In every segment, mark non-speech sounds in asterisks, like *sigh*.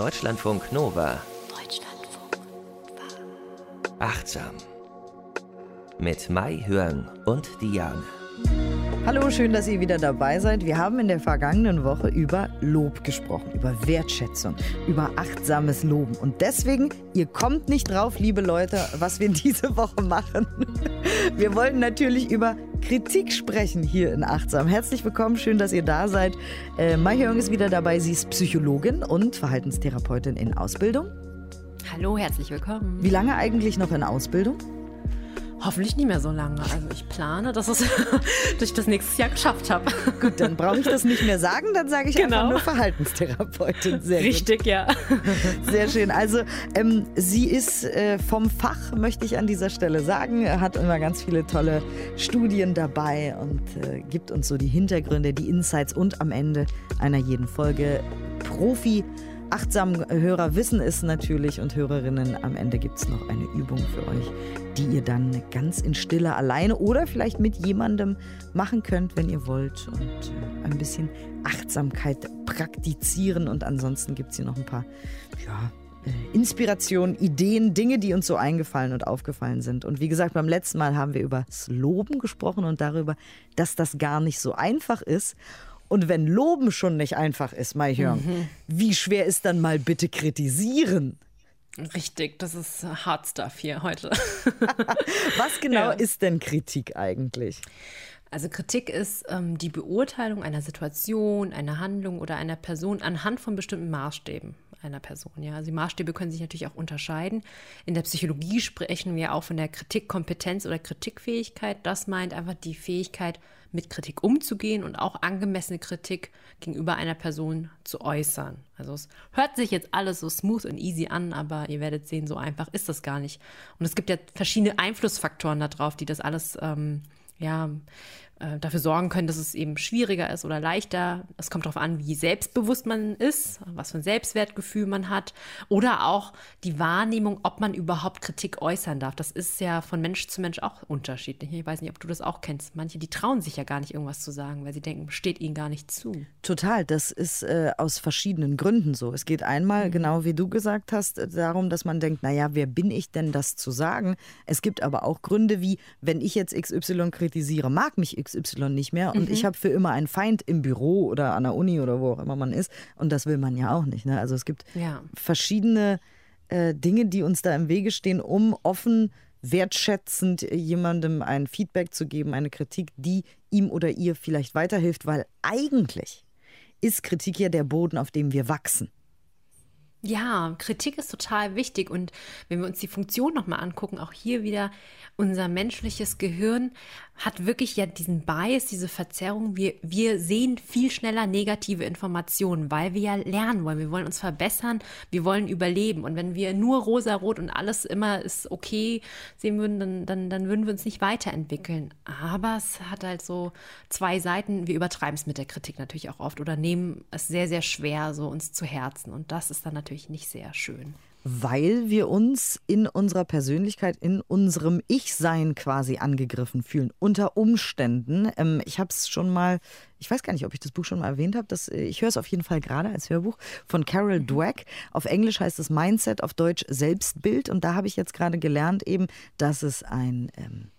Deutschlandfunk Nova. Deutschlandfunk Nova. Achtsam. Mit Mai Hörn und Diane. Hallo, schön, dass ihr wieder dabei seid. Wir haben in der vergangenen Woche über Lob gesprochen, über Wertschätzung, über achtsames Loben. Und deswegen, ihr kommt nicht drauf, liebe Leute, was wir *laughs* diese Woche machen. Wir wollen natürlich über Kritik sprechen hier in Achtsam. Herzlich willkommen, schön, dass ihr da seid. Äh, Mai Hyung ist wieder dabei. Sie ist Psychologin und Verhaltenstherapeutin in Ausbildung. Hallo, herzlich willkommen. Wie lange eigentlich noch in Ausbildung? Hoffentlich nicht mehr so lange. Also ich plane, dass, es, *laughs* dass ich das nächstes Jahr geschafft habe. *laughs* Gut, dann brauche ich das nicht mehr sagen, dann sage ich genau. einfach nur Verhaltenstherapeutin. Sehr Richtig, gut. ja. *laughs* Sehr schön. Also ähm, sie ist äh, vom Fach, möchte ich an dieser Stelle sagen, hat immer ganz viele tolle Studien dabei und äh, gibt uns so die Hintergründe, die Insights und am Ende einer jeden Folge Profi achtsam Hörer wissen es natürlich und Hörerinnen, am Ende gibt es noch eine Übung für euch, die ihr dann ganz in Stille alleine oder vielleicht mit jemandem machen könnt, wenn ihr wollt und äh, ein bisschen Achtsamkeit praktizieren und ansonsten gibt es hier noch ein paar ja, äh, Inspirationen, Ideen, Dinge, die uns so eingefallen und aufgefallen sind. Und wie gesagt, beim letzten Mal haben wir über das Loben gesprochen und darüber, dass das gar nicht so einfach ist. Und wenn Loben schon nicht einfach ist, Hyung, mhm. wie schwer ist dann mal bitte kritisieren? Richtig, das ist Hard Stuff hier heute. *laughs* Was genau ja. ist denn Kritik eigentlich? Also Kritik ist ähm, die Beurteilung einer Situation, einer Handlung oder einer Person anhand von bestimmten Maßstäben einer Person. Ja, also die Maßstäbe können sich natürlich auch unterscheiden. In der Psychologie sprechen wir auch von der Kritikkompetenz oder Kritikfähigkeit. Das meint einfach die Fähigkeit, mit Kritik umzugehen und auch angemessene Kritik gegenüber einer Person zu äußern. Also es hört sich jetzt alles so smooth und easy an, aber ihr werdet sehen, so einfach ist das gar nicht. Und es gibt ja verschiedene Einflussfaktoren darauf, die das alles ähm, ja, äh, dafür sorgen können, dass es eben schwieriger ist oder leichter. Es kommt darauf an, wie selbstbewusst man ist, was für ein Selbstwertgefühl man hat oder auch die Wahrnehmung, ob man überhaupt Kritik äußern darf. Das ist ja von Mensch zu Mensch auch unterschiedlich. Ich weiß nicht, ob du das auch kennst. Manche, die trauen sich ja gar nicht, irgendwas zu sagen, weil sie denken, steht ihnen gar nicht zu. Total. Das ist äh, aus verschiedenen Gründen so. Es geht einmal, mhm. genau wie du gesagt hast, darum, dass man denkt, naja, wer bin ich denn, das zu sagen? Es gibt aber auch Gründe wie, wenn ich jetzt XY kritisiere, mag mich XY XY nicht mehr und mhm. ich habe für immer einen Feind im Büro oder an der Uni oder wo auch immer man ist und das will man ja auch nicht. Ne? Also es gibt ja. verschiedene äh, Dinge, die uns da im Wege stehen, um offen wertschätzend jemandem ein Feedback zu geben, eine Kritik, die ihm oder ihr vielleicht weiterhilft, weil eigentlich ist Kritik ja der Boden, auf dem wir wachsen. Ja, Kritik ist total wichtig und wenn wir uns die Funktion nochmal angucken, auch hier wieder unser menschliches Gehirn hat wirklich ja diesen Bias, diese Verzerrung. Wir, wir sehen viel schneller negative Informationen, weil wir ja lernen wollen. Wir wollen uns verbessern, wir wollen überleben. Und wenn wir nur rosa-rot und alles immer ist okay sehen würden, dann, dann, dann würden wir uns nicht weiterentwickeln. Aber es hat halt so zwei Seiten. Wir übertreiben es mit der Kritik natürlich auch oft oder nehmen es sehr, sehr schwer, so uns zu Herzen. Und das ist dann natürlich nicht sehr schön weil wir uns in unserer Persönlichkeit, in unserem Ich-Sein quasi angegriffen fühlen. Unter Umständen. Ähm, ich habe es schon mal, ich weiß gar nicht, ob ich das Buch schon mal erwähnt habe. Äh, ich höre es auf jeden Fall gerade als Hörbuch von Carol mhm. Dweck. Auf Englisch heißt es Mindset, auf Deutsch Selbstbild. Und da habe ich jetzt gerade gelernt, eben, dass es ein ähm,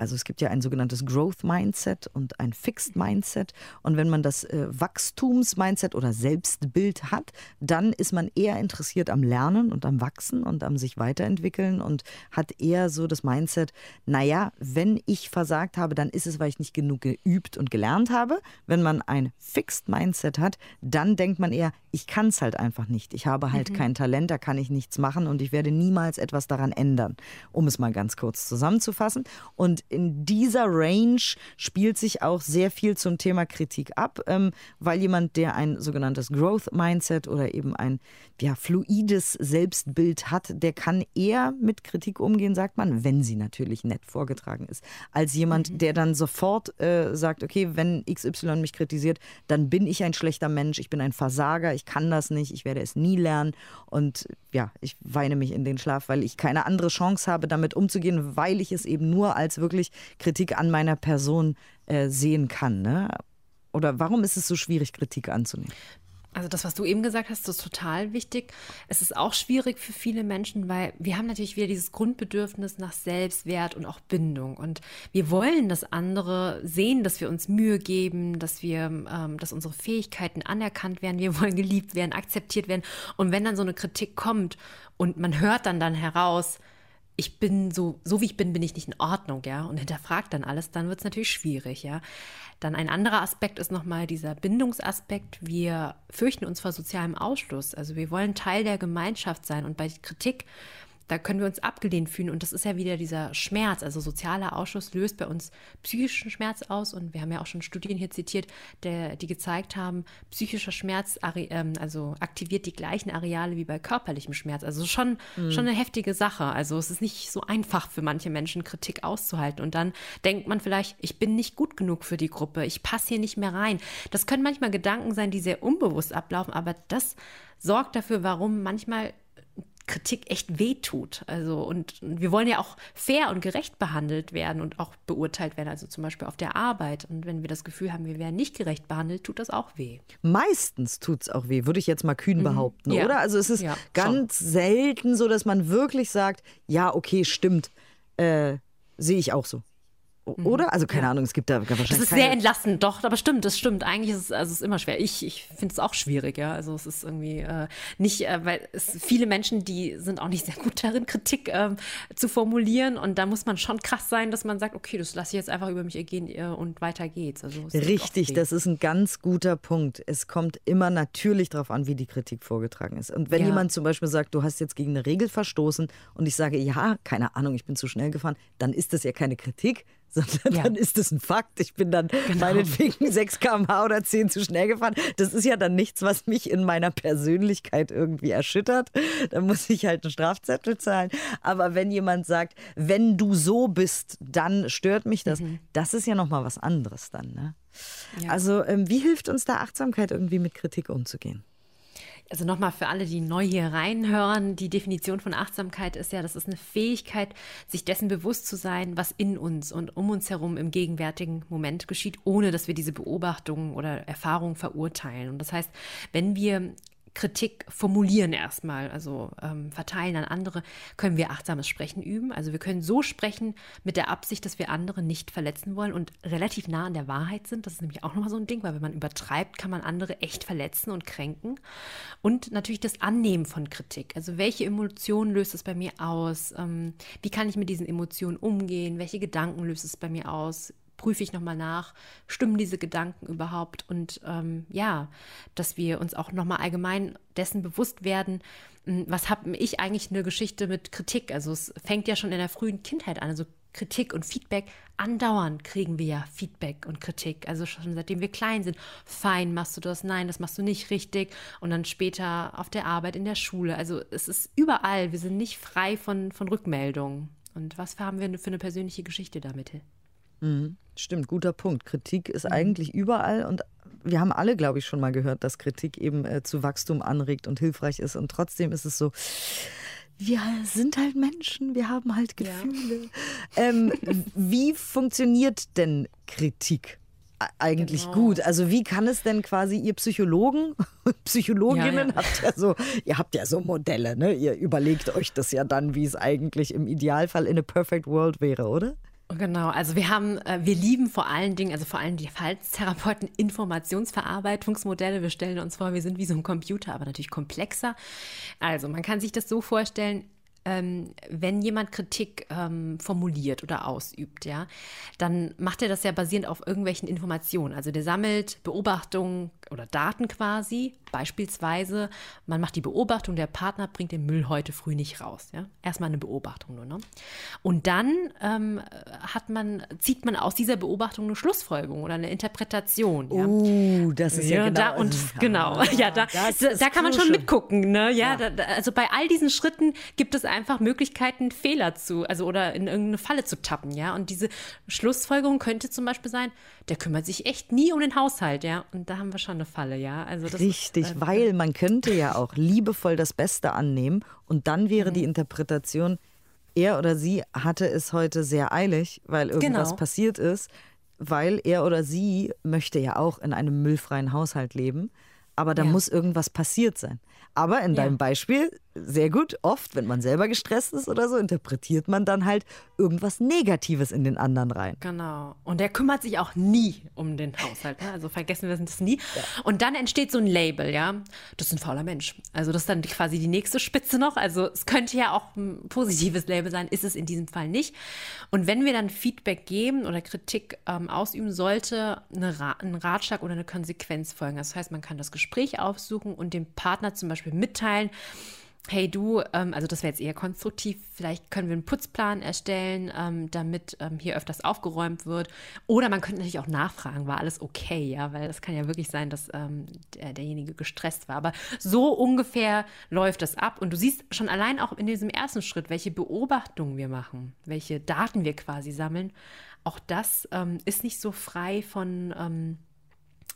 also es gibt ja ein sogenanntes Growth Mindset und ein Fixed Mindset. Und wenn man das äh, Wachstums-Mindset oder Selbstbild hat, dann ist man eher interessiert am Lernen und am Wachsen und am sich weiterentwickeln und hat eher so das Mindset, naja, wenn ich versagt habe, dann ist es, weil ich nicht genug geübt und gelernt habe. Wenn man ein Fixed Mindset hat, dann denkt man eher, ich kann es halt einfach nicht. Ich habe halt mhm. kein Talent, da kann ich nichts machen und ich werde niemals etwas daran ändern, um es mal ganz kurz zusammenzufassen. Und in dieser Range spielt sich auch sehr viel zum Thema Kritik ab, ähm, weil jemand, der ein sogenanntes Growth Mindset oder eben ein ja, fluides Selbstbild hat, der kann eher mit Kritik umgehen, sagt man, wenn sie natürlich nett vorgetragen ist, als jemand, mhm. der dann sofort äh, sagt, okay, wenn XY mich kritisiert, dann bin ich ein schlechter Mensch, ich bin ein Versager, ich kann das nicht, ich werde es nie lernen und ja, ich weine mich in den Schlaf, weil ich keine andere Chance habe, damit umzugehen, weil ich es eben nur als wirklich Kritik an meiner Person äh, sehen kann. Ne? Oder warum ist es so schwierig, Kritik anzunehmen? Also das, was du eben gesagt hast, ist total wichtig. Es ist auch schwierig für viele Menschen, weil wir haben natürlich wieder dieses Grundbedürfnis nach Selbstwert und auch Bindung. Und wir wollen, dass andere sehen, dass wir uns Mühe geben, dass wir, ähm, dass unsere Fähigkeiten anerkannt werden. Wir wollen geliebt werden, akzeptiert werden. Und wenn dann so eine Kritik kommt und man hört dann dann heraus, ich bin so, so wie ich bin, bin ich nicht in Ordnung, ja, und hinterfragt dann alles, dann wird es natürlich schwierig, ja. Dann ein anderer Aspekt ist nochmal dieser Bindungsaspekt. Wir fürchten uns vor sozialem Ausschluss. Also wir wollen Teil der Gemeinschaft sein und bei Kritik da können wir uns abgelehnt fühlen. Und das ist ja wieder dieser Schmerz. Also sozialer Ausschuss löst bei uns psychischen Schmerz aus. Und wir haben ja auch schon Studien hier zitiert, der, die gezeigt haben, psychischer Schmerz ähm, also aktiviert die gleichen Areale wie bei körperlichem Schmerz. Also schon, mhm. schon eine heftige Sache. Also es ist nicht so einfach für manche Menschen, Kritik auszuhalten. Und dann denkt man vielleicht, ich bin nicht gut genug für die Gruppe, ich passe hier nicht mehr rein. Das können manchmal Gedanken sein, die sehr unbewusst ablaufen, aber das sorgt dafür, warum manchmal Kritik echt wehtut. Also, und wir wollen ja auch fair und gerecht behandelt werden und auch beurteilt werden, also zum Beispiel auf der Arbeit. Und wenn wir das Gefühl haben, wir werden nicht gerecht behandelt, tut das auch weh. Meistens tut es auch weh, würde ich jetzt mal kühn mhm. behaupten, ja. oder? Also es ist ja, ganz schon. selten so, dass man wirklich sagt, ja, okay, stimmt, äh, sehe ich auch so. Mhm. Oder? Also keine. Ahnung, es gibt da wahrscheinlich. Das ist sehr entlastend, doch, aber stimmt, das stimmt. Eigentlich ist es, also es ist immer schwer. Ich, ich finde es auch schwierig, ja. Also es ist irgendwie äh, nicht, äh, weil es viele Menschen, die sind auch nicht sehr gut darin, Kritik äh, zu formulieren. Und da muss man schon krass sein, dass man sagt, okay, das lasse ich jetzt einfach über mich ergehen äh, und weiter geht's. Also Richtig, das ist ein ganz guter Punkt. Es kommt immer natürlich darauf an, wie die Kritik vorgetragen ist. Und wenn ja. jemand zum Beispiel sagt, du hast jetzt gegen eine Regel verstoßen und ich sage, ja, keine Ahnung, ich bin zu schnell gefahren, dann ist das ja keine Kritik, *laughs* sondern ja. dann ist das ein Fakt. Ich bin dann genau. meinetwegen *laughs* 6 km/h oder 10 zu schnell gefahren. Das ist ja dann nichts, was mich in meiner Persönlichkeit irgendwie erschüttert. Da muss ich halt einen Strafzettel zahlen. Aber wenn jemand sagt, wenn du so bist, dann stört mich das, mhm. das ist ja nochmal was anderes dann. Ne? Ja. Also ähm, wie hilft uns da Achtsamkeit irgendwie mit Kritik umzugehen? Also nochmal für alle, die neu hier reinhören, die Definition von Achtsamkeit ist ja, das ist eine Fähigkeit, sich dessen bewusst zu sein, was in uns und um uns herum im gegenwärtigen Moment geschieht, ohne dass wir diese Beobachtungen oder Erfahrungen verurteilen. Und das heißt, wenn wir Kritik formulieren erstmal, also ähm, verteilen an andere, können wir achtsames Sprechen üben. Also wir können so sprechen mit der Absicht, dass wir andere nicht verletzen wollen und relativ nah an der Wahrheit sind. Das ist nämlich auch nochmal so ein Ding, weil wenn man übertreibt, kann man andere echt verletzen und kränken. Und natürlich das Annehmen von Kritik. Also welche Emotionen löst es bei mir aus? Ähm, wie kann ich mit diesen Emotionen umgehen? Welche Gedanken löst es bei mir aus? Prüfe ich nochmal nach, stimmen diese Gedanken überhaupt und ähm, ja, dass wir uns auch nochmal allgemein dessen bewusst werden, hm, was habe ich eigentlich eine Geschichte mit Kritik? Also es fängt ja schon in der frühen Kindheit an, also Kritik und Feedback. Andauernd kriegen wir ja Feedback und Kritik. Also schon seitdem wir klein sind. Fein, machst du das? Nein, das machst du nicht richtig. Und dann später auf der Arbeit, in der Schule. Also es ist überall. Wir sind nicht frei von, von Rückmeldungen. Und was haben wir für eine persönliche Geschichte damit? Mhm. Stimmt, guter Punkt. Kritik ist mhm. eigentlich überall und wir haben alle, glaube ich, schon mal gehört, dass Kritik eben äh, zu Wachstum anregt und hilfreich ist. Und trotzdem ist es so, wir sind halt Menschen, wir haben halt Gefühle. Ja. Ähm, wie funktioniert denn Kritik? eigentlich genau. gut. Also wie kann es denn quasi ihr Psychologen, *laughs* Psychologinnen ja, ja. habt ja so, ihr habt ja so Modelle, ne? Ihr überlegt euch das ja dann, wie es eigentlich im Idealfall in a perfect world wäre, oder? Genau, also wir haben, äh, wir lieben vor allen Dingen, also vor allem die Verhaltenstherapeuten, Informationsverarbeitungsmodelle. Wir stellen uns vor, wir sind wie so ein Computer, aber natürlich komplexer. Also man kann sich das so vorstellen, ähm, wenn jemand Kritik ähm, formuliert oder ausübt, ja, dann macht er das ja basierend auf irgendwelchen Informationen. Also der sammelt Beobachtungen oder Daten quasi. Beispielsweise, man macht die Beobachtung, der Partner bringt den Müll heute früh nicht raus. Ja? Erstmal eine Beobachtung nur. Ne? Und dann ähm, hat man, zieht man aus dieser Beobachtung eine Schlussfolgerung oder eine Interpretation. Ja? Uh, das ist ja, ja genau. Da, und genau, ja, da, da, da kann man schon mitgucken. Ne? Ja, ja. Da, also bei all diesen Schritten gibt es einfach Möglichkeiten, Fehler zu, also oder in irgendeine Falle zu tappen, ja. Und diese Schlussfolgerung könnte zum Beispiel sein, der kümmert sich echt nie um den Haushalt, ja. Und da haben wir schon eine Falle, ja. Also Richtig, ist, äh, weil man könnte ja auch liebevoll das Beste annehmen und dann wäre mhm. die Interpretation, er oder sie hatte es heute sehr eilig, weil irgendwas genau. passiert ist, weil er oder sie möchte ja auch in einem müllfreien Haushalt leben. aber da Ja. muss irgendwas passiert sein. Aber in Ja. deinem Beispiel, sehr gut, oft, wenn man selber gestresst ist oder so, interpretiert man dann halt irgendwas Negatives in den anderen rein. Genau. Und der kümmert sich auch nie um den Haushalt. Ne? Also vergessen wir das nie. Und dann entsteht so ein Label, ja. Das ist ein fauler Mensch. Also das ist dann quasi die nächste Spitze noch. Also es könnte ja auch ein positives Label sein, ist es in diesem Fall nicht. Und wenn wir dann Feedback geben oder Kritik ähm, ausüben, sollte eine Ra ein Ratschlag oder eine Konsequenz folgen. Das heißt, man kann das Gespräch aufsuchen und dem Partner zum Beispiel mitteilen, hey du, ähm, also das wäre jetzt eher konstruktiv, vielleicht können wir einen Putzplan erstellen, ähm, damit ähm, hier öfters aufgeräumt wird. Oder man könnte natürlich auch nachfragen, war alles okay, ja, weil es kann ja wirklich sein, dass ähm, der, derjenige gestresst war. Aber so ungefähr läuft das ab. Und du siehst schon allein auch in diesem ersten Schritt, welche Beobachtungen wir machen, welche Daten wir quasi sammeln. Auch das ähm, ist nicht so frei von ähm,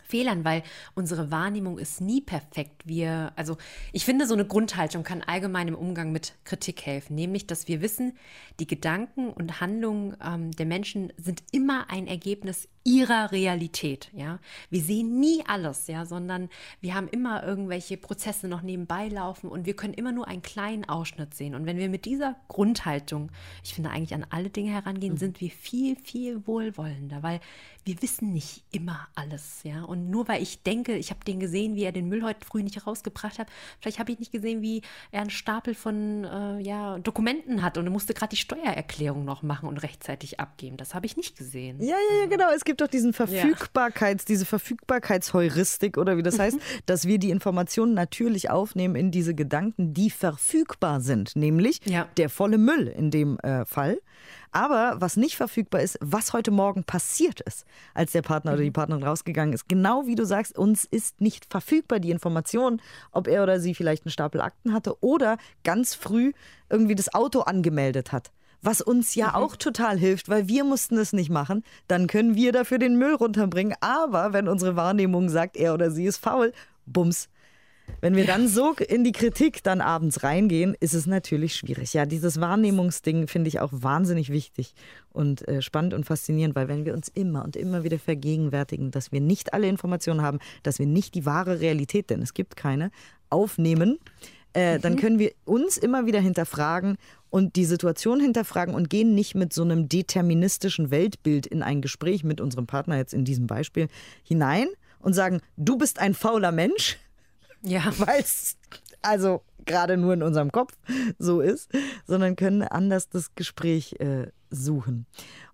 Fehlern, weil unsere Wahrnehmung ist nie perfekt. Wir, also ich finde, so eine Grundhaltung kann allgemein im Umgang mit Kritik helfen, nämlich, dass wir wissen, die Gedanken und Handlungen ähm, der Menschen sind immer ein Ergebnis ihrer Realität. Ja, wir sehen nie alles, ja, sondern wir haben immer irgendwelche Prozesse noch nebenbei laufen und wir können immer nur einen kleinen Ausschnitt sehen. Und wenn wir mit dieser Grundhaltung, ich finde eigentlich an alle Dinge herangehen, sind wir viel, viel wohlwollender, weil wir wissen nicht immer alles, ja. Und nur weil ich denke, ich habe den gesehen, wie er den Müll heute früh nicht rausgebracht hat, vielleicht habe ich nicht gesehen, wie er einen Stapel von äh, ja, Dokumenten hat und er musste gerade die Steuererklärung noch machen und rechtzeitig abgeben. Das habe ich nicht gesehen. Ja, ja, ja, genau. Es gibt doch diesen Verfügbarkeits, diese Verfügbarkeitsheuristik oder wie das heißt, dass wir die Informationen natürlich aufnehmen in diese Gedanken, die verfügbar sind, nämlich Ja. der volle Müll in dem äh, Fall. Aber was nicht verfügbar ist, was heute Morgen passiert ist, als der Partner oder die Partnerin rausgegangen ist. Genau wie du sagst, uns ist nicht verfügbar die Information, ob er oder sie vielleicht einen Stapel Akten hatte oder ganz früh irgendwie das Auto angemeldet hat. Was uns ja auch total hilft, weil wir mussten es nicht machen. Dann können wir dafür den Müll runterbringen. Aber wenn unsere Wahrnehmung sagt, er oder sie ist faul, bums. Wenn wir dann so in die Kritik dann abends reingehen, ist es natürlich schwierig. Ja, dieses Wahrnehmungsding finde ich auch wahnsinnig wichtig und äh, spannend und faszinierend, weil wenn wir uns immer und immer wieder vergegenwärtigen, dass wir nicht alle Informationen haben, dass wir nicht die wahre Realität, denn es gibt keine, aufnehmen, äh, dann können wir uns immer wieder hinterfragen und die Situation hinterfragen und gehen nicht mit so einem deterministischen Weltbild in ein Gespräch mit unserem Partner jetzt in diesem Beispiel hinein und sagen, du bist ein fauler Mensch, Ja. *laughs* weil es also gerade nur in unserem Kopf so ist, sondern können anders das Gespräch äh, suchen.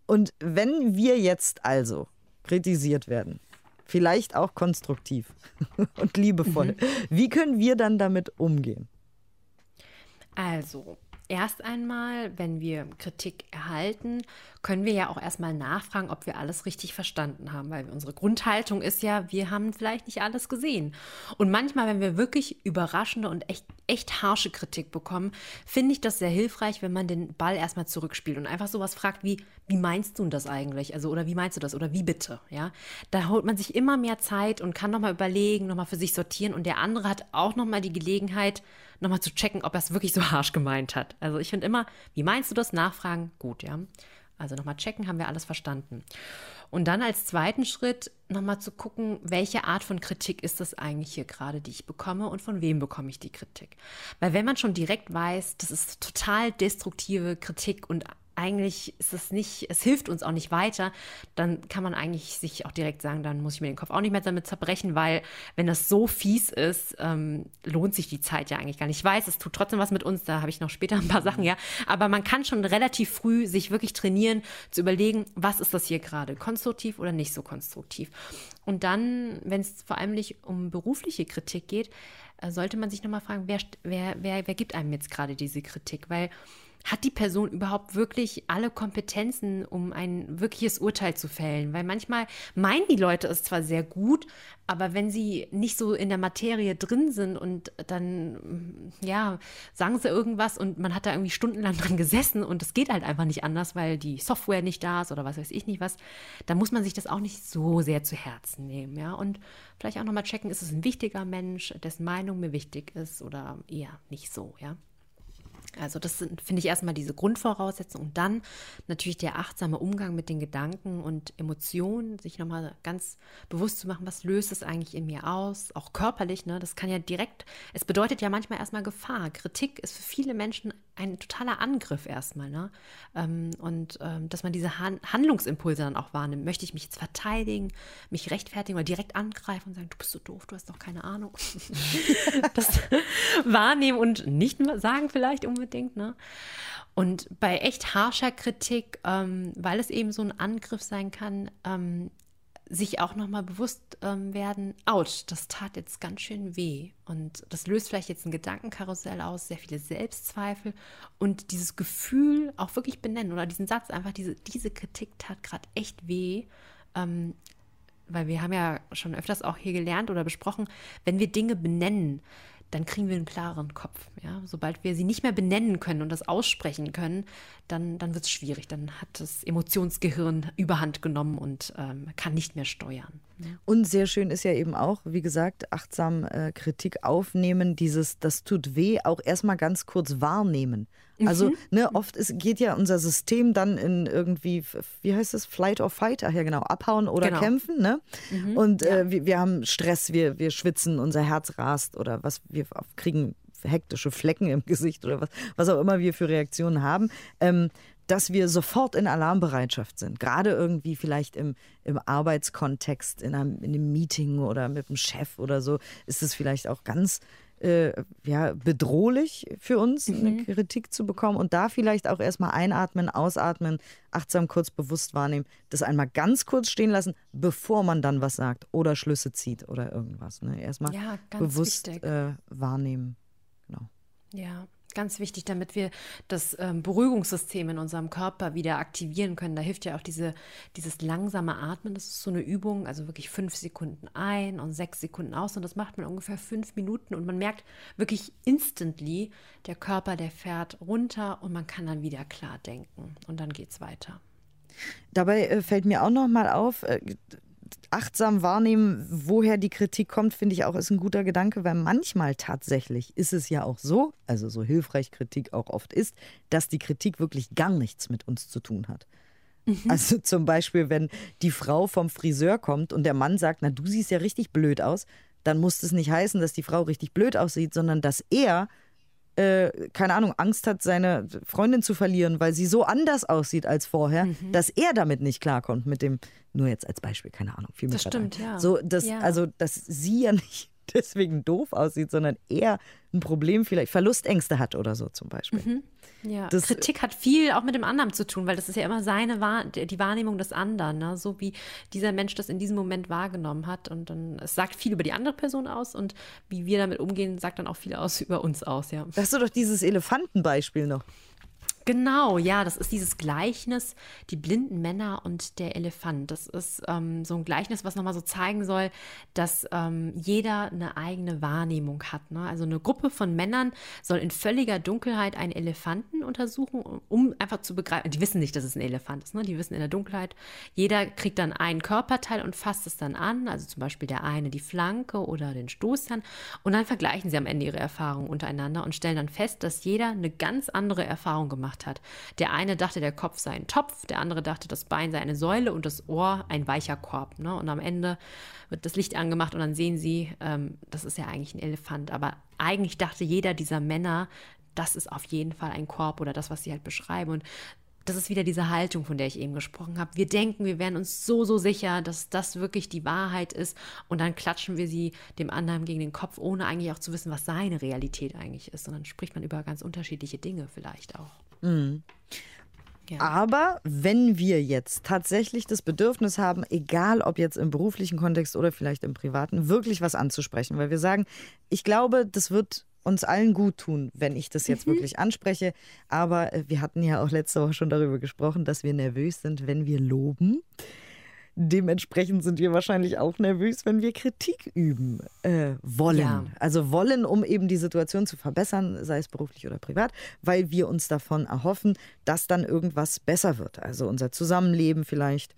Und wenn wir jetzt also kritisiert werden, vielleicht auch konstruktiv *laughs* und liebevoll, wie können wir dann damit umgehen? Also, erst einmal, wenn wir Kritik erhalten, können wir ja auch erstmal nachfragen, ob wir alles richtig verstanden haben, weil unsere Grundhaltung ist ja, wir haben vielleicht nicht alles gesehen. Und manchmal, wenn wir wirklich überraschende und echt, echt harsche Kritik bekommen, finde ich das sehr hilfreich, wenn man den Ball erstmal zurückspielt und einfach sowas fragt wie, wie meinst du das eigentlich? Also, oder wie meinst du das? Oder wie bitte? Ja, da holt man sich immer mehr Zeit und kann nochmal überlegen, nochmal für sich sortieren und der andere hat auch nochmal die Gelegenheit, nochmal zu checken, ob er es wirklich so harsch gemeint hat. Also ich finde immer, wie meinst du das? Nachfragen, gut, ja. Also nochmal checken, haben wir alles verstanden. Und dann als zweiten Schritt nochmal zu gucken, welche Art von Kritik ist das eigentlich hier gerade, die ich bekomme und von wem bekomme ich die Kritik. Weil wenn man schon direkt weiß, das ist total destruktive Kritik und eigentlich ist es nicht, es hilft uns auch nicht weiter, dann kann man eigentlich sich auch direkt sagen, dann muss ich mir den Kopf auch nicht mehr damit zerbrechen, weil wenn das so fies ist, ähm, lohnt sich die Zeit ja eigentlich gar nicht. Ich weiß, es tut trotzdem was mit uns, da habe ich noch später ein paar Sachen, ja, aber man kann schon relativ früh sich wirklich trainieren, zu überlegen, was ist das hier gerade, konstruktiv oder nicht so konstruktiv. Und dann, wenn es vor allem nicht um berufliche Kritik geht, äh, sollte man sich nochmal fragen, wer, wer, wer, wer gibt einem jetzt gerade diese Kritik, weil hat die Person überhaupt wirklich alle Kompetenzen, um ein wirkliches Urteil zu fällen? Weil manchmal meinen die Leute es zwar sehr gut, aber wenn sie nicht so in der Materie drin sind und dann, ja, sagen sie irgendwas und man hat da irgendwie stundenlang *laughs* dran gesessen und es geht halt einfach nicht anders, weil die Software nicht da ist oder was weiß ich nicht was, dann muss man sich das auch nicht so sehr zu Herzen nehmen, ja. Und vielleicht auch nochmal checken, ist es ein wichtiger Mensch, dessen Meinung mir wichtig ist oder eher nicht so, ja. Also das sind, finde ich, erstmal diese Grundvoraussetzungen und dann natürlich der achtsame Umgang mit den Gedanken und Emotionen, sich nochmal ganz bewusst zu machen, was löst es eigentlich in mir aus, auch körperlich, ne? Das kann ja direkt, es bedeutet ja manchmal erstmal Gefahr. Kritik ist für viele Menschen ein totaler Angriff erstmal, ne? Ähm, und ähm, dass man diese Han Handlungsimpulse dann auch wahrnimmt. Möchte ich mich jetzt verteidigen, mich rechtfertigen oder direkt angreifen und sagen, du bist so doof, du hast doch keine Ahnung. *laughs* das wahrnehmen und nicht sagen vielleicht unbedingt unbedingt. Ne? Und bei echt harscher Kritik, ähm, weil es eben so ein Angriff sein kann, ähm, sich auch nochmal bewusst ähm, werden, ouch, das tat jetzt ganz schön weh. Und das löst vielleicht jetzt ein Gedankenkarussell aus, sehr viele Selbstzweifel und dieses Gefühl auch wirklich benennen oder diesen Satz einfach, diese, diese Kritik tat gerade echt weh. Ähm, weil wir haben ja schon öfters auch hier gelernt oder besprochen, wenn wir Dinge benennen, dann kriegen wir einen klaren Kopf. Ja? Sobald wir sie nicht mehr benennen können und das aussprechen können, dann, dann wird es schwierig. Dann hat das Emotionsgehirn überhand genommen und ähm, kann nicht mehr steuern. Und sehr schön ist ja eben auch, wie gesagt, achtsam äh, Kritik aufnehmen, dieses, das tut weh, auch erstmal ganz kurz wahrnehmen. Also, mhm. ne, oft ist, geht ja unser System dann in irgendwie, wie heißt das, Flight or Fight, ach ja genau, abhauen oder genau. kämpfen, ne? Mhm. Und äh, ja. wir, wir haben Stress, wir, wir schwitzen, unser Herz rast oder was, wir kriegen hektische Flecken im Gesicht oder was, was auch immer wir für Reaktionen haben. Ähm, dass wir sofort in Alarmbereitschaft sind. Gerade irgendwie vielleicht im, im Arbeitskontext, in einem, in einem Meeting oder mit dem Chef oder so, ist es vielleicht auch ganz äh, ja, bedrohlich für uns, mhm. eine Kritik zu bekommen. Und da vielleicht auch erstmal einatmen, ausatmen, achtsam kurz bewusst wahrnehmen, das einmal ganz kurz stehen lassen, bevor man dann was sagt oder Schlüsse zieht oder irgendwas. Ne? Erstmal ja, bewusst äh, wahrnehmen. Genau. Ja, Ganz wichtig, damit wir das ähm, Beruhigungssystem in unserem Körper wieder aktivieren können. Da hilft ja auch diese, dieses langsame Atmen. Das ist so eine Übung, also wirklich fünf Sekunden ein und sechs Sekunden aus. Und das macht man ungefähr fünf Minuten. Und man merkt wirklich instantly, der Körper, der fährt runter und man kann dann wieder klar denken. Und dann geht es weiter. Dabei äh, fällt mir auch noch mal auf, äh, achtsam wahrnehmen, woher die Kritik kommt, finde ich auch ist ein guter Gedanke, weil manchmal tatsächlich ist es ja auch so, also so hilfreich Kritik auch oft ist, dass die Kritik wirklich gar nichts mit uns zu tun hat. Mhm. Also zum Beispiel, wenn die Frau vom Friseur kommt und der Mann sagt, na du siehst ja richtig blöd aus, dann muss das nicht heißen, dass die Frau richtig blöd aussieht, sondern dass er äh, keine Ahnung, Angst hat, seine Freundin zu verlieren, weil sie so anders aussieht als vorher, mhm. dass er damit nicht klarkommt mit dem, nur jetzt als Beispiel, keine Ahnung, viel Das stimmt, ja. So, dass, ja. Also, dass sie ja nicht *laughs* deswegen doof aussieht, sondern eher ein Problem, vielleicht Verlustängste hat oder so zum Beispiel. Mhm. Ja, das, Kritik hat viel auch mit dem anderen zu tun, weil das ist ja immer seine Wahr die Wahrnehmung des anderen, ne? so wie dieser Mensch das in diesem Moment wahrgenommen hat. Und dann, es sagt viel über die andere Person aus und wie wir damit umgehen, sagt dann auch viel aus *laughs* über uns aus, ja. Hast du doch dieses Elefantenbeispiel noch. Genau, ja, das ist dieses Gleichnis, die blinden Männer und der Elefant. Das ist ähm, so ein Gleichnis, was nochmal so zeigen soll, dass ähm, jeder eine eigene Wahrnehmung hat. Ne? Also eine Gruppe von Männern soll in völliger Dunkelheit einen Elefanten untersuchen, um einfach zu begreifen, die wissen nicht, dass es ein Elefant ist, ne? die wissen in der Dunkelheit, jeder kriegt dann ein Körperteil und fasst es dann an, also zum Beispiel der eine die Flanke oder den Stoßzahn und dann vergleichen sie am Ende ihre Erfahrungen untereinander und stellen dann fest, dass jeder eine ganz andere Erfahrung gemacht gemacht hat. Der eine dachte, der Kopf sei ein Topf, der andere dachte, das Bein sei eine Säule und das Ohr ein weicher Korb. Ne? Und am Ende wird das Licht angemacht und dann sehen sie, ähm, das ist ja eigentlich ein Elefant. Aber eigentlich dachte jeder dieser Männer, das ist auf jeden Fall ein Korb oder das, was sie halt beschreiben. Und das ist wieder diese Haltung, von der ich eben gesprochen habe. Wir denken, wir wären uns so, so sicher, dass das wirklich die Wahrheit ist und dann klatschen wir sie dem anderen gegen den Kopf, ohne eigentlich auch zu wissen, was seine Realität eigentlich ist. Und dann spricht man über ganz unterschiedliche Dinge vielleicht auch. Mhm. Ja. Aber wenn wir jetzt tatsächlich das Bedürfnis haben, egal ob jetzt im beruflichen Kontext oder vielleicht im privaten, wirklich was anzusprechen, weil wir sagen, ich glaube, das wird uns allen gut tun, wenn ich das jetzt mhm. wirklich anspreche. Aber äh, wir hatten ja auch letzte Woche schon darüber gesprochen, dass wir nervös sind, wenn wir loben. Dementsprechend sind wir wahrscheinlich auch nervös, wenn wir Kritik üben äh, wollen. Ja. Also wollen, um eben die Situation zu verbessern, sei es beruflich oder privat, weil wir uns davon erhoffen, dass dann irgendwas besser wird. Also unser Zusammenleben vielleicht,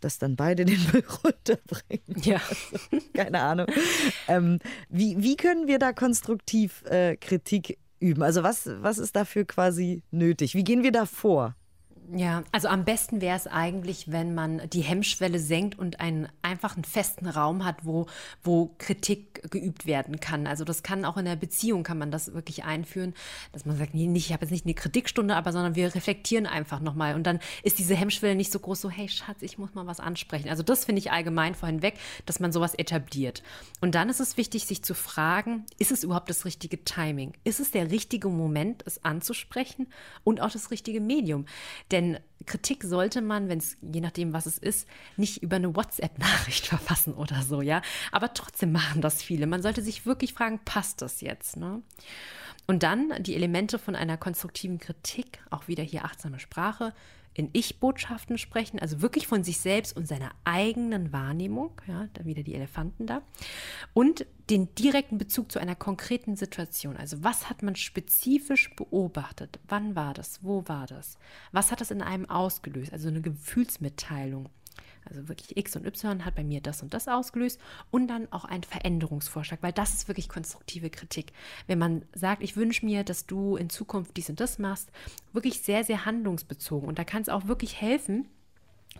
dass dann beide den Müll *laughs* runterbringen. Ja. Also, *laughs* keine Ahnung. Ähm, wie, wie können wir da konstruktiv äh, Kritik üben? Also was, was ist dafür quasi nötig? Wie gehen wir da vor? Ja, also am besten wäre es eigentlich, wenn man die Hemmschwelle senkt und einen einfachen festen Raum hat, wo, wo Kritik geübt werden kann. Also das kann auch in der Beziehung kann man das wirklich einführen, dass man sagt, nee, ich habe jetzt nicht eine Kritikstunde, aber sondern wir reflektieren einfach nochmal. Und dann ist diese Hemmschwelle nicht so groß, so, hey Schatz, ich muss mal was ansprechen. Also das finde ich allgemein vorhin weg, dass man sowas etabliert. Und dann ist es wichtig, sich zu fragen, ist es überhaupt das richtige Timing? Ist es der richtige Moment, es anzusprechen und auch das richtige Medium? Der denn Kritik sollte man, wenn es, je nachdem, was es ist, nicht über eine WhatsApp-Nachricht *laughs* verfassen oder so, ja. Aber trotzdem machen das viele. Man sollte sich wirklich fragen, passt das jetzt? Ne? Und dann die Elemente von einer konstruktiven Kritik, auch wieder hier achtsame Sprache, in Ich-Botschaften sprechen, also wirklich von sich selbst und seiner eigenen Wahrnehmung, ja, da wieder die Elefanten da, und den direkten Bezug zu einer konkreten Situation. Also was hat man spezifisch beobachtet? Wann war das? Wo war das? Was hat das in einem ausgelöst? Also eine Gefühlsmitteilung. Also wirklich X und Y hat bei mir das und das ausgelöst und dann auch ein Veränderungsvorschlag, weil das ist wirklich konstruktive Kritik. Wenn man sagt, ich wünsche mir, dass du in Zukunft dies und das machst, wirklich sehr, sehr handlungsbezogen. Und da kann es auch wirklich helfen,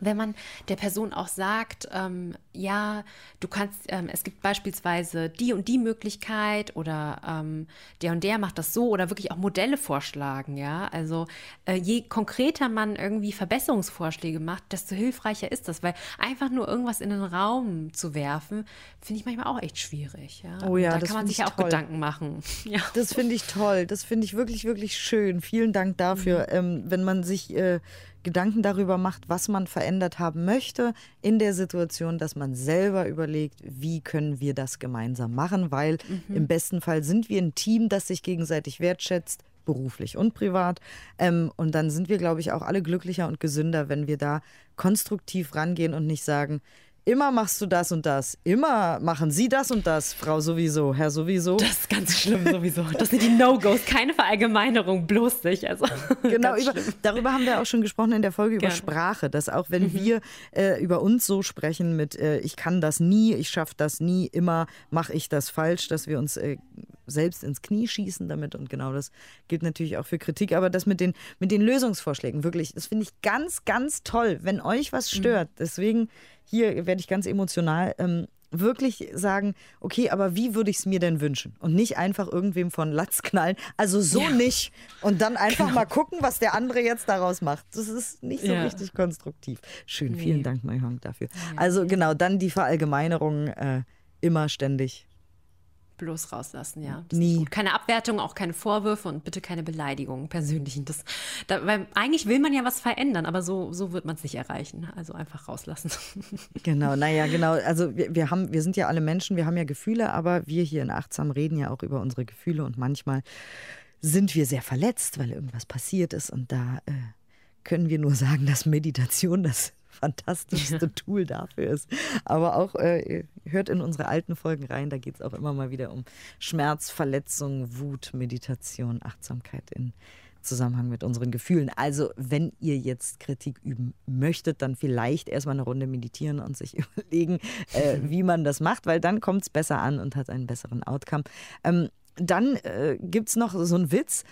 wenn man der Person auch sagt, ähm, ja, du kannst, ähm, es gibt beispielsweise die und die Möglichkeit oder ähm, der und der macht das so oder wirklich auch Modelle vorschlagen, ja. Also äh, je konkreter man irgendwie Verbesserungsvorschläge macht, desto hilfreicher ist das, weil einfach nur irgendwas in den Raum zu werfen, finde ich manchmal auch echt schwierig, ja. Oh ja, da das kann man sich ja auch. Gedanken machen. *laughs* Ja. Das finde ich toll. Das finde ich wirklich, wirklich schön. Vielen Dank dafür. Ähm, wenn man sich äh, Gedanken darüber macht, was man verändert haben möchte in der Situation, dass man selber überlegt, wie können wir das gemeinsam machen, weil im besten Fall sind wir ein Team, das sich gegenseitig wertschätzt, beruflich und privat. Ähm, und dann sind wir, glaube ich, auch alle glücklicher und gesünder, wenn wir da konstruktiv rangehen und nicht sagen, immer machst du das und das, immer machen Sie das und das, Frau sowieso, Herr sowieso. Das ist ganz schlimm sowieso. Das sind die No-Gos, keine Verallgemeinerung, bloß nicht. Also, *laughs* Genau, über, darüber haben wir auch schon gesprochen in der Folge über Gerne. Sprache, dass auch wenn wir äh, über uns so sprechen mit äh, ich kann das nie, ich schaffe das nie, immer mache ich das falsch, dass wir uns äh, selbst ins Knie schießen damit und genau das gilt natürlich auch für Kritik, aber das mit den, mit den Lösungsvorschlägen, wirklich, das finde ich ganz, ganz toll, wenn euch was stört, deswegen hier werde ich ganz emotional, ähm, wirklich sagen, okay, aber wie würde ich es mir denn wünschen? Und nicht einfach irgendwem von Latz knallen, also so Ja. nicht. Und dann einfach mal gucken, was der andere jetzt daraus macht. Das ist nicht so Ja. richtig konstruktiv. Schön, vielen Nee. Dank, Mayhong, dafür. Also genau, dann die Verallgemeinerung äh, immer ständig. Bloß rauslassen, ja. Das Nie. Keine Abwertung, auch keine Vorwürfe und bitte keine Beleidigungen, persönlichen. Das, da, weil eigentlich will man ja was verändern, aber so, so wird man es nicht erreichen. Also einfach rauslassen. *laughs* Genau, naja, genau. Also wir, wir, haben, wir sind ja alle Menschen, wir haben ja Gefühle, aber wir hier in Achtsam reden ja auch über unsere Gefühle und manchmal sind wir sehr verletzt, weil irgendwas passiert ist und da äh, können wir nur sagen, dass Meditation das fantastischste Tool dafür ist. Aber auch äh, hört in unsere alten Folgen rein, da geht es auch immer mal wieder um Schmerz, Verletzung, Wut, Meditation, Achtsamkeit in Zusammenhang mit unseren Gefühlen. Also, wenn ihr jetzt Kritik üben möchtet, dann vielleicht erstmal eine Runde meditieren und sich *laughs* überlegen, äh, *laughs* wie man das macht, weil dann kommt es besser an und hat einen besseren Outcome. Ähm, dann äh, gibt es noch so einen Witz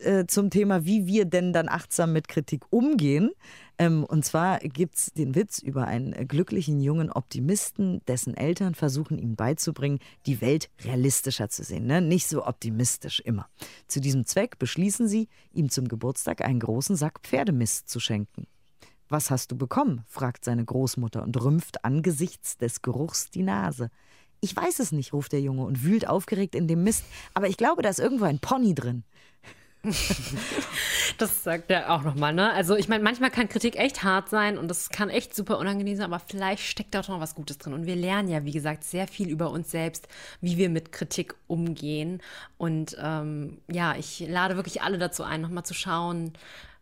äh, zum Thema, wie wir denn dann achtsam mit Kritik umgehen. Ähm, und zwar gibt es den Witz über einen glücklichen jungen Optimisten, dessen Eltern versuchen ihm beizubringen, die Welt realistischer zu sehen, ne? nicht so optimistisch immer. Zu diesem Zweck beschließen sie, ihm zum Geburtstag einen großen Sack Pferdemist zu schenken. Was hast du bekommen? fragt seine Großmutter und rümpft angesichts des Geruchs die Nase. Ich weiß es nicht, ruft der Junge und wühlt aufgeregt in dem Mist, aber ich glaube, da ist irgendwo ein Pony drin. *laughs* Das sagt er auch nochmal, ne? Also ich meine, manchmal kann Kritik echt hart sein und das kann echt super unangenehm sein, aber vielleicht steckt da auch noch was Gutes drin. Und wir lernen ja, wie gesagt, sehr viel über uns selbst, wie wir mit Kritik umgehen. Und ähm, ja, ich lade wirklich alle dazu ein, nochmal zu schauen,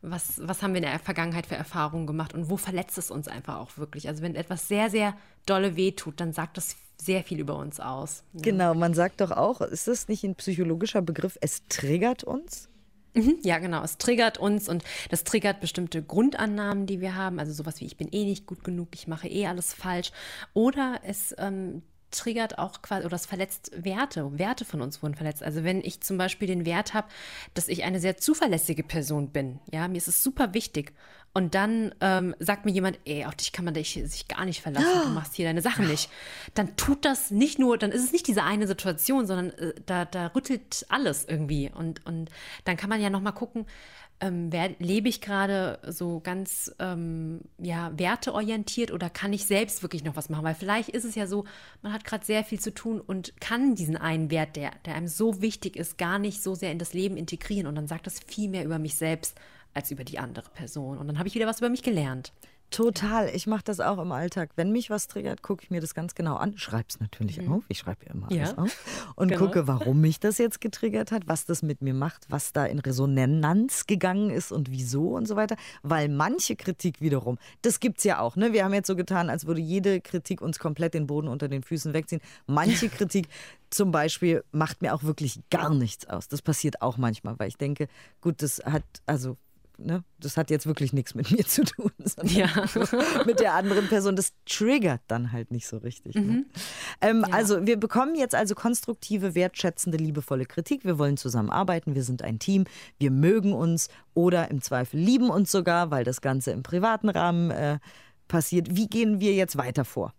was, was haben wir in der Vergangenheit für Erfahrungen gemacht und wo verletzt es uns einfach auch wirklich. Also wenn etwas sehr, sehr dolle wehtut, dann sagt das sehr viel über uns aus. Genau, man sagt doch auch, ist das nicht ein psychologischer Begriff, es triggert uns? Ja, genau. Es triggert uns und das triggert bestimmte Grundannahmen, die wir haben. Also sowas wie ich bin eh nicht gut genug, ich mache eh alles falsch. Oder es ähm, triggert auch quasi, oder das verletzt Werte. Werte von uns wurden verletzt. Also wenn ich zum Beispiel den Wert habe, dass ich eine sehr zuverlässige Person bin, ja, mir ist es super wichtig. Und dann ähm, sagt mir jemand, ey, auf dich kann man dich, sich gar nicht verlassen, du machst hier deine Sachen nicht. Dann tut das nicht nur, dann ist es nicht diese eine Situation, sondern äh, da, da rüttelt alles irgendwie. Und, und dann kann man ja nochmal gucken, ähm, wer, lebe ich gerade so ganz ähm, ja, werteorientiert oder kann ich selbst wirklich noch was machen? Weil vielleicht ist es ja so, man hat gerade sehr viel zu tun und kann diesen einen Wert, der, der einem so wichtig ist, gar nicht so sehr in das Leben integrieren. Und dann sagt das viel mehr über mich selbst als über die andere Person. Und dann habe ich wieder was über mich gelernt. Total. Ich mache das auch im Alltag. Wenn mich was triggert, gucke ich mir das ganz genau an. Schreibe es natürlich mhm. auf. Ich schreibe ja immer alles auf. Und genau. gucke, warum mich das jetzt getriggert hat, was das mit mir macht, was da in Resonanz gegangen ist und wieso und so weiter. Weil manche Kritik wiederum, das gibt es ja auch. Ne? Wir haben jetzt so getan, als würde jede Kritik uns komplett den Boden unter den Füßen wegziehen. Manche *laughs* Kritik zum Beispiel macht mir auch wirklich gar nichts aus. Das passiert auch manchmal, weil ich denke, gut, das hat, also ne, das hat jetzt wirklich nichts mit mir zu tun, *laughs* sondern ja. *laughs* mit der anderen Person. Das triggert dann halt nicht so richtig. Ne? Mhm. Ähm, ja. Also wir bekommen jetzt also konstruktive, wertschätzende, liebevolle Kritik. Wir wollen zusammenarbeiten, wir sind ein Team, wir mögen uns oder im Zweifel lieben uns sogar, weil das Ganze im privaten Rahmen äh, passiert. Wie gehen wir jetzt weiter vor?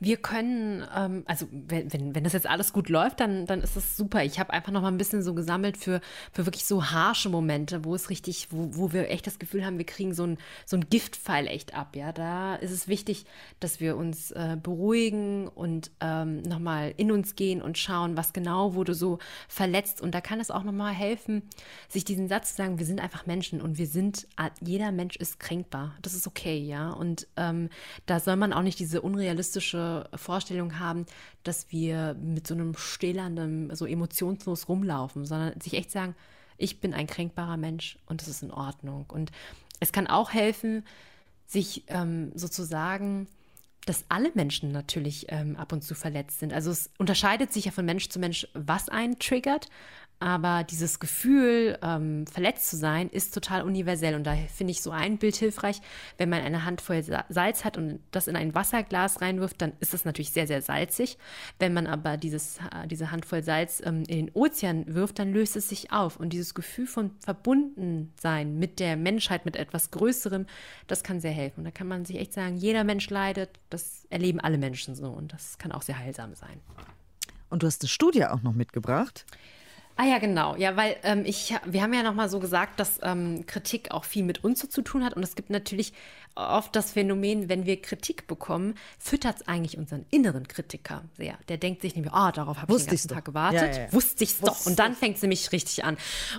Wir können, ähm, also wenn, wenn, wenn das jetzt alles gut läuft, dann, dann ist das super. Ich habe einfach noch mal ein bisschen so gesammelt für, für wirklich so harsche Momente, wo es richtig, wo, wo wir echt das Gefühl haben, wir kriegen so ein, so ein Giftpfeil echt ab. Ja, da ist es wichtig, dass wir uns äh, beruhigen und ähm, noch mal in uns gehen und schauen, was genau wurde so verletzt. Und da kann es auch noch mal helfen, sich diesen Satz zu sagen, wir sind einfach Menschen und wir sind, jeder Mensch ist kränkbar. Das ist okay, ja. Und ähm, da soll man auch nicht diese unrealistische Vorstellung haben, dass wir mit so einem stählernden, so emotionslos rumlaufen, sondern sich echt sagen, ich bin ein kränkbarer Mensch und das ist in Ordnung. Und es kann auch helfen, sich ähm, sozusagen dass alle Menschen natürlich ähm, ab und zu verletzt sind. Also es unterscheidet sich ja von Mensch zu Mensch, was einen triggert. Aber dieses Gefühl, ähm, verletzt zu sein, ist total universell. Und da finde ich so ein Bild hilfreich. Wenn man eine Handvoll Salz hat und das in ein Wasserglas reinwirft, dann ist es natürlich sehr, sehr salzig. Wenn man aber dieses, äh, diese Handvoll Salz ähm, in den Ozean wirft, dann löst es sich auf. Und dieses Gefühl von Verbundensein mit der Menschheit, mit etwas Größerem, das kann sehr helfen. Und da kann man sich echt sagen, jeder Mensch leidet. Das erleben alle Menschen so. Und das kann auch sehr heilsam sein. Und du hast eine Studie auch noch mitgebracht. Ah ja, genau. Ja, weil ähm, ich, wir haben ja nochmal so gesagt, dass ähm, Kritik auch viel mit uns zu tun hat. Und es gibt natürlich oft das Phänomen, wenn wir Kritik bekommen, füttert es eigentlich unseren inneren Kritiker sehr. Der denkt sich nämlich, ah, oh, darauf habe ich den ganzen Tag gewartet. Ja, ja. Wusste ich's doch. Und dann fängt es nämlich richtig an.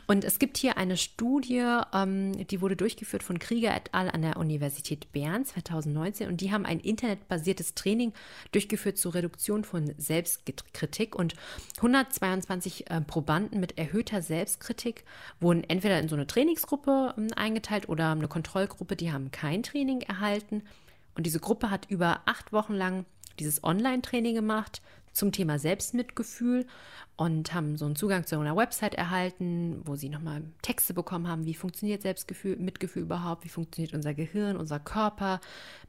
Und es gibt hier eine Studie, ähm, die wurde durchgeführt von Krieger et al. an der Universität Bern 2019. Und die haben ein internetbasiertes Training durchgeführt zur Reduktion von Selbstkritik. Und 122 äh, Probanden mit erhöhter Selbstkritik wurden entweder in so eine Trainingsgruppe ähm, eingeteilt oder eine Kontrollgruppe, die haben kein Training erhalten. Und diese Gruppe hat über acht Wochen lang dieses Online-Training gemacht zum Thema Selbstmitgefühl und haben so einen Zugang zu einer Website erhalten, wo sie nochmal Texte bekommen haben, wie funktioniert Selbstgefühl, Mitgefühl überhaupt, wie funktioniert unser Gehirn, unser Körper,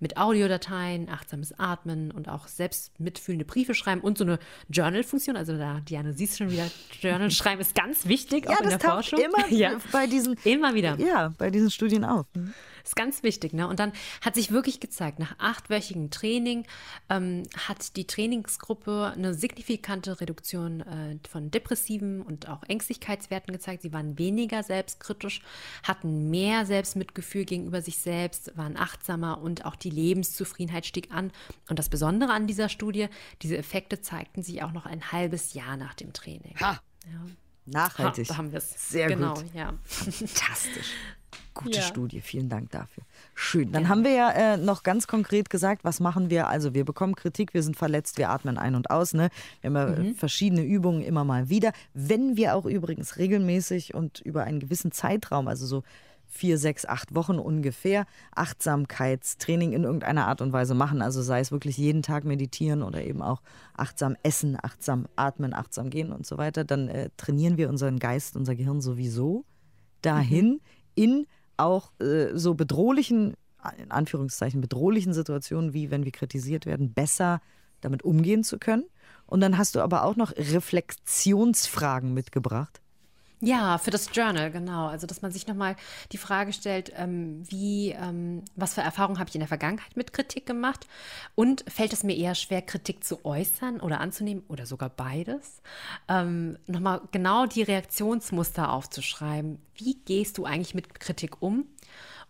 mit Audiodateien, achtsames Atmen und auch selbstmitfühlende Briefe schreiben und so eine Journal-Funktion. Also da, Diane, siehst schon wieder, Journal *laughs* schreiben ist ganz wichtig, ja, auch in der Forschung. Immer *laughs* ja. bei diesen, immer wieder. Ja, bei diesen Studien auf. Mhm. Ist ganz wichtig. Ne? Und dann hat sich wirklich gezeigt, nach achtwöchigem Training ähm, hat die Trainingsgruppe eine signifikante Reduktion äh, von depressiven und auch Ängstlichkeitswerten gezeigt. Sie waren weniger selbstkritisch, hatten mehr Selbstmitgefühl gegenüber sich selbst, waren achtsamer und auch die Lebenszufriedenheit stieg an. Und das Besondere an dieser Studie, diese Effekte zeigten sich auch noch ein halbes Jahr nach dem Training. Ha! Ja. Nachhaltig. Ha, da haben wir es. Sehr genau, gut. Ja. Fantastisch. *laughs* Gute ja. Studie, vielen Dank dafür. Schön. Dann ja. haben wir ja äh, noch ganz konkret gesagt, was machen wir? Also wir bekommen Kritik, wir sind verletzt, wir atmen ein und aus. Ne? Wir haben ja mhm. verschiedene Übungen immer mal wieder. Wenn wir auch übrigens regelmäßig und über einen gewissen Zeitraum, also so vier, sechs, acht Wochen ungefähr, Achtsamkeitstraining in irgendeiner Art und Weise machen. Also sei es wirklich jeden Tag meditieren oder eben auch achtsam essen, achtsam atmen, achtsam gehen und so weiter, dann äh, trainieren wir unseren Geist, unser Gehirn sowieso dahin, mhm. In auch äh, so bedrohlichen, in Anführungszeichen bedrohlichen Situationen, wie wenn wir kritisiert werden, besser damit umgehen zu können. Und dann hast du aber auch noch Reflexionsfragen mitgebracht. Ja, für das Journal, genau. Also, dass man sich nochmal die Frage stellt, ähm, wie, ähm, was für Erfahrungen habe ich in der Vergangenheit mit Kritik gemacht? Und fällt es mir eher schwer, Kritik zu äußern oder anzunehmen oder sogar beides? Ähm, nochmal genau die Reaktionsmuster aufzuschreiben. Wie gehst du eigentlich mit Kritik um?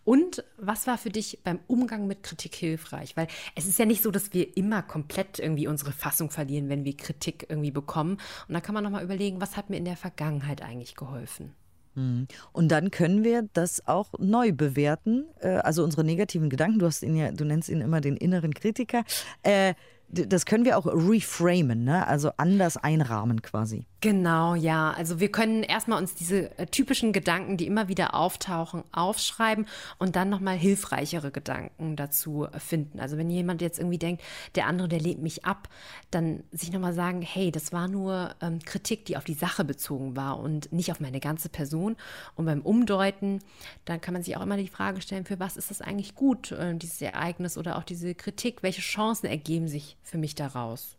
Und was war für dich beim Umgang mit Kritik hilfreich? Weil es ist ja nicht so, dass wir immer komplett irgendwie unsere Fassung verlieren, wenn wir Kritik irgendwie bekommen. Und da kann man nochmal überlegen, was hat mir in der Vergangenheit eigentlich geholfen? Mhm. Und dann können wir das auch neu bewerten. Äh, also unsere negativen Gedanken, du hast ihn ja, du nennst ihn immer den inneren Kritiker. Äh, das können wir auch reframen, ne? also anders einrahmen quasi. Genau, ja. Also wir können erstmal uns diese äh, typischen Gedanken, die immer wieder auftauchen, aufschreiben und dann nochmal hilfreichere Gedanken dazu finden. Also wenn jemand jetzt irgendwie denkt, der andere, der lehnt mich ab, dann sich nochmal sagen, hey, das war nur ähm, Kritik, die auf die Sache bezogen war und nicht auf meine ganze Person. Und beim Umdeuten, dann kann man sich auch immer die Frage stellen, für was ist das eigentlich gut, äh, dieses Ereignis oder auch diese Kritik? Welche Chancen ergeben sich für mich daraus?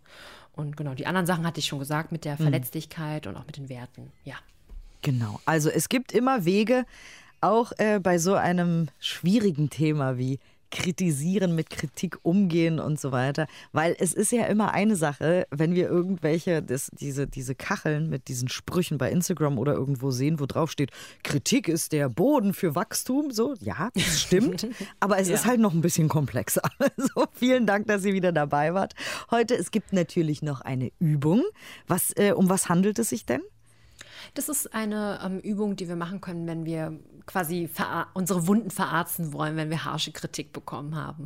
Und genau, die anderen Sachen hatte ich schon gesagt mit der mhm. Verletzlichkeit und auch mit den Werten. Ja. Genau. Also es gibt immer Wege, auch äh, bei so einem schwierigen Thema wie kritisieren, mit Kritik umgehen und so weiter. Weil es ist ja immer eine Sache, wenn wir irgendwelche, das, diese, diese Kacheln mit diesen Sprüchen bei Instagram oder irgendwo sehen, wo drauf steht, Kritik ist der Boden für Wachstum. So, ja, das stimmt. *laughs* aber es ja. ist halt noch ein bisschen komplexer. *laughs* So, vielen Dank, dass ihr wieder dabei wart. Heute, es gibt natürlich noch eine Übung. Was, äh, um was handelt es sich denn? Das ist eine ähm, Übung, die wir machen können, wenn wir quasi unsere Wunden verarzten wollen, wenn wir harsche Kritik bekommen haben.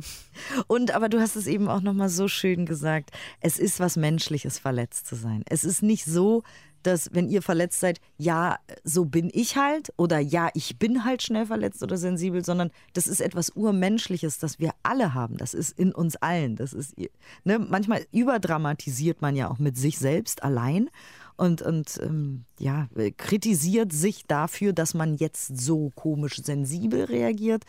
Und aber du hast es eben auch noch mal so schön gesagt, es ist was menschliches verletzt zu sein. Es ist nicht so, dass wenn ihr verletzt seid, ja, so bin ich halt oder ja, ich bin halt schnell verletzt oder sensibel, sondern das ist etwas urmenschliches, das wir alle haben. Das ist in uns allen. Das ist ne, manchmal überdramatisiert man ja auch mit sich selbst allein und, und ähm, ja, kritisiert sich dafür, dass man jetzt so komisch sensibel reagiert.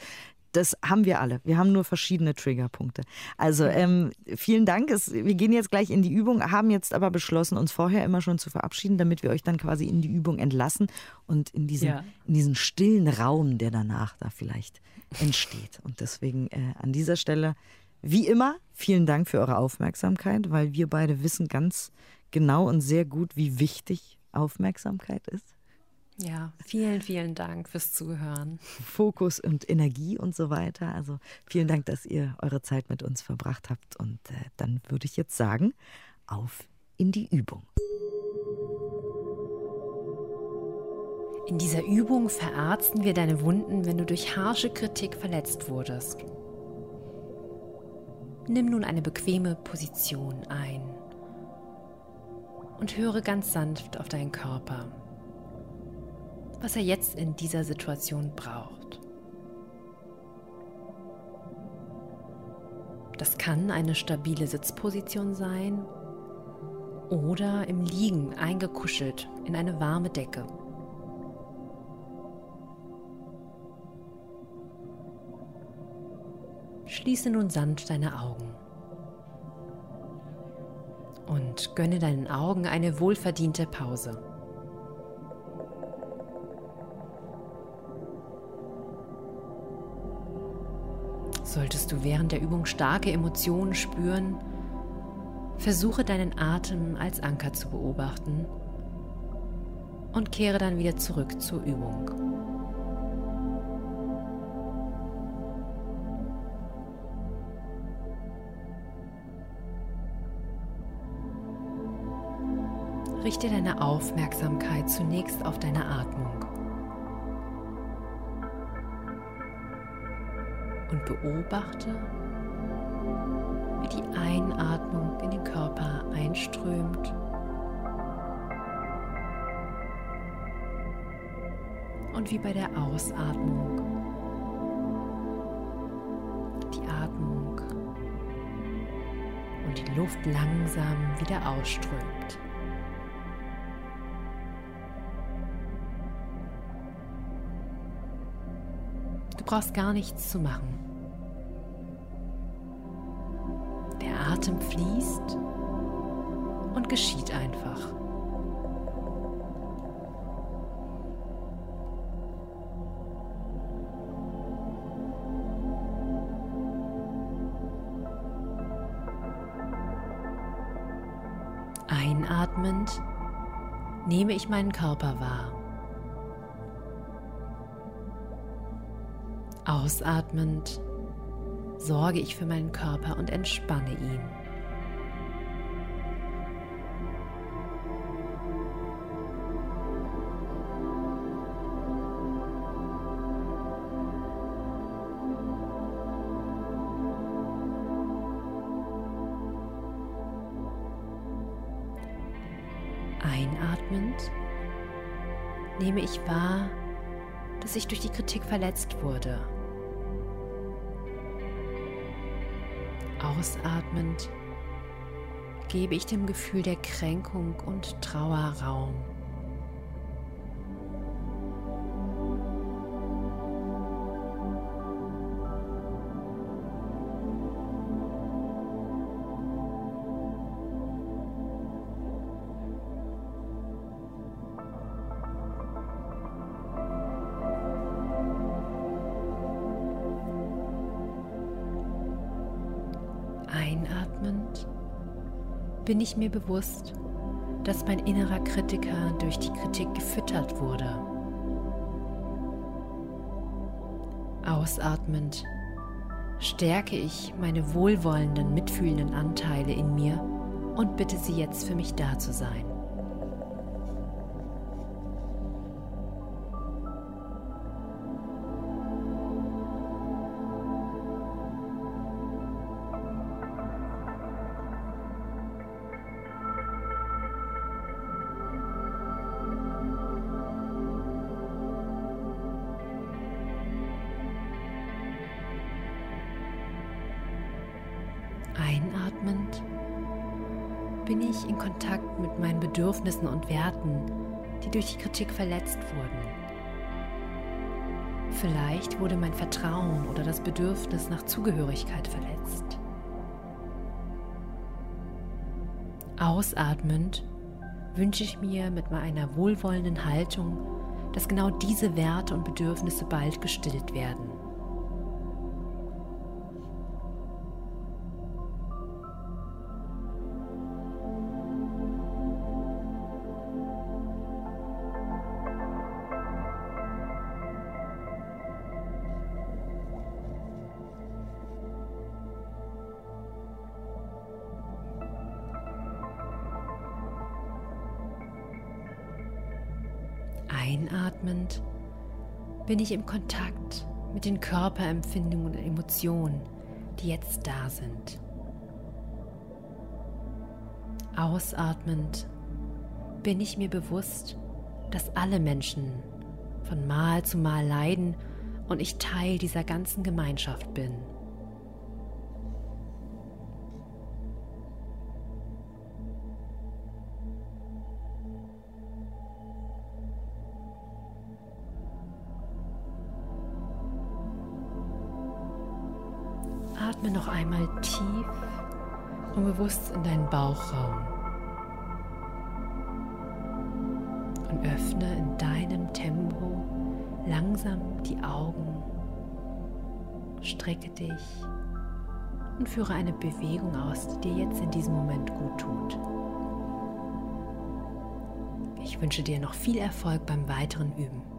Das haben wir alle. Wir haben nur verschiedene Triggerpunkte. Also ähm, vielen Dank. Es, wir gehen jetzt gleich in die Übung, haben jetzt aber beschlossen, uns vorher immer schon zu verabschieden, damit wir euch dann quasi in die Übung entlassen und in diesen, ja. in diesen stillen Raum, der danach da vielleicht entsteht. Und deswegen äh, an dieser Stelle, wie immer, vielen Dank für eure Aufmerksamkeit, weil wir beide wissen ganz genau und sehr gut, wie wichtig Aufmerksamkeit ist. Ja, vielen, vielen Dank fürs Zuhören. Fokus und Energie und so weiter. Also vielen Dank, dass ihr eure Zeit mit uns verbracht habt. Und äh, dann würde ich jetzt sagen, auf in die Übung. In dieser Übung verarzten wir deine Wunden, wenn du durch harsche Kritik verletzt wurdest. Nimm nun eine bequeme Position ein und höre ganz sanft auf deinen Körper, was er jetzt in dieser Situation braucht. Das kann eine stabile Sitzposition sein oder im Liegen eingekuschelt in eine warme Decke. Schließe nun sanft deine Augen und gönne deinen Augen eine wohlverdiente Pause. Solltest du während der Übung starke Emotionen spüren, versuche deinen Atem als Anker zu beobachten und kehre dann wieder zurück zur Übung. Richte deine Aufmerksamkeit zunächst auf deine Atmung und beobachte, wie die Einatmung in den Körper einströmt und wie bei der Ausatmung die Atmung und die Luft langsam wieder ausströmt. Brauchst gar nichts zu machen. Der Atem fließt und geschieht einfach. Einatmend nehme ich meinen Körper wahr. Ausatmend sorge ich für meinen Körper und entspanne ihn. Einatmend nehme ich wahr, dass ich durch die Kritik verletzt wurde. Ausatmend gebe ich dem Gefühl der Kränkung und Trauer Raum. Bin ich mir bewusst, dass mein innerer Kritiker durch die Kritik gefüttert wurde. Ausatmend stärke ich meine wohlwollenden, mitfühlenden Anteile in mir und bitte sie jetzt für mich da zu sein. Einatmend bin ich in Kontakt mit meinen Bedürfnissen und Werten, die durch die Kritik verletzt wurden. Vielleicht wurde mein Vertrauen oder das Bedürfnis nach Zugehörigkeit verletzt. Ausatmend wünsche ich mir mit meiner wohlwollenden Haltung, dass genau diese Werte und Bedürfnisse bald gestillt werden. Ich im Kontakt mit den Körperempfindungen und Emotionen, die jetzt da sind. Ausatmend bin ich mir bewusst, dass alle Menschen von Mal zu Mal leiden und ich Teil dieser ganzen Gemeinschaft bin. Und bewusst in deinen Bauchraum. Und öffne in deinem Tempo langsam die Augen. Strecke dich und führe eine Bewegung aus, die dir jetzt in diesem Moment gut tut. Ich wünsche dir noch viel Erfolg beim weiteren Üben.